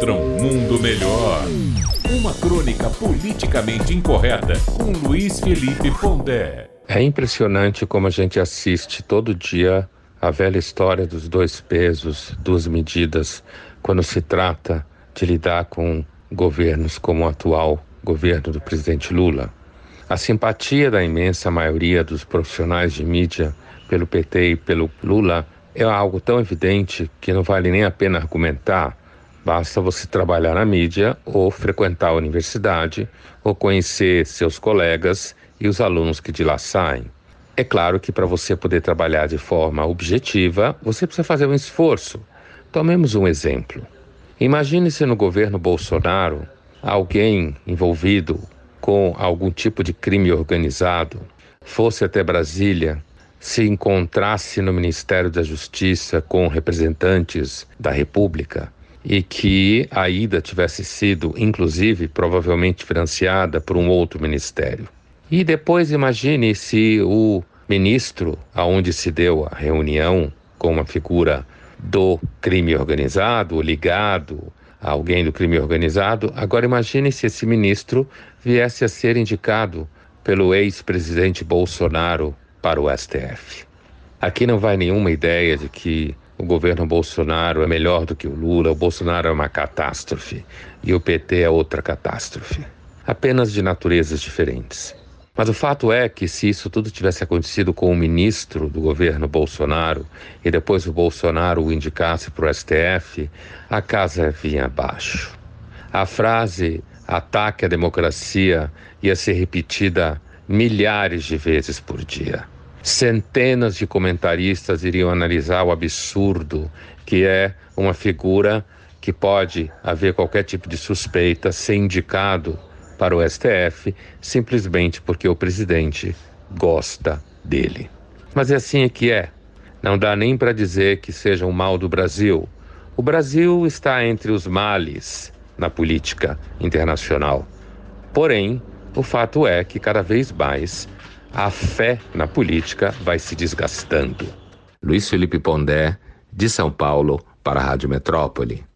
contra um mundo melhor. Uma crônica politicamente incorreta com Luiz Felipe Pondé. É impressionante como a gente assiste todo dia a velha história dos dois pesos, duas medidas, quando se trata de lidar com governos como o atual governo do presidente Lula. A simpatia da imensa maioria dos profissionais de mídia pelo PT e pelo Lula é algo tão evidente que não vale nem a pena argumentar. Basta você trabalhar na mídia ou frequentar a universidade ou conhecer seus colegas e os alunos que de lá saem. É claro que para você poder trabalhar de forma objetiva, você precisa fazer um esforço. Tomemos um exemplo. Imagine se no governo Bolsonaro alguém envolvido com algum tipo de crime organizado fosse até Brasília, se encontrasse no Ministério da Justiça com representantes da República e que a ida tivesse sido, inclusive, provavelmente financiada por um outro ministério. E depois imagine se o ministro aonde se deu a reunião com uma figura do crime organizado, ligado a alguém do crime organizado. Agora imagine se esse ministro viesse a ser indicado pelo ex-presidente Bolsonaro para o STF. Aqui não vai nenhuma ideia de que o governo Bolsonaro é melhor do que o Lula, o Bolsonaro é uma catástrofe e o PT é outra catástrofe. Apenas de naturezas diferentes. Mas o fato é que se isso tudo tivesse acontecido com o ministro do governo Bolsonaro e depois o Bolsonaro o indicasse para o STF, a casa vinha abaixo. A frase ataque à democracia ia ser repetida milhares de vezes por dia. Centenas de comentaristas iriam analisar o absurdo que é uma figura que pode haver qualquer tipo de suspeita ser indicado para o STF simplesmente porque o presidente gosta dele. Mas é assim que é. Não dá nem para dizer que seja um mal do Brasil. O Brasil está entre os males na política internacional. Porém, o fato é que cada vez mais a fé na política vai se desgastando. Luiz Felipe Pondé, de São Paulo, para a Rádio Metrópole.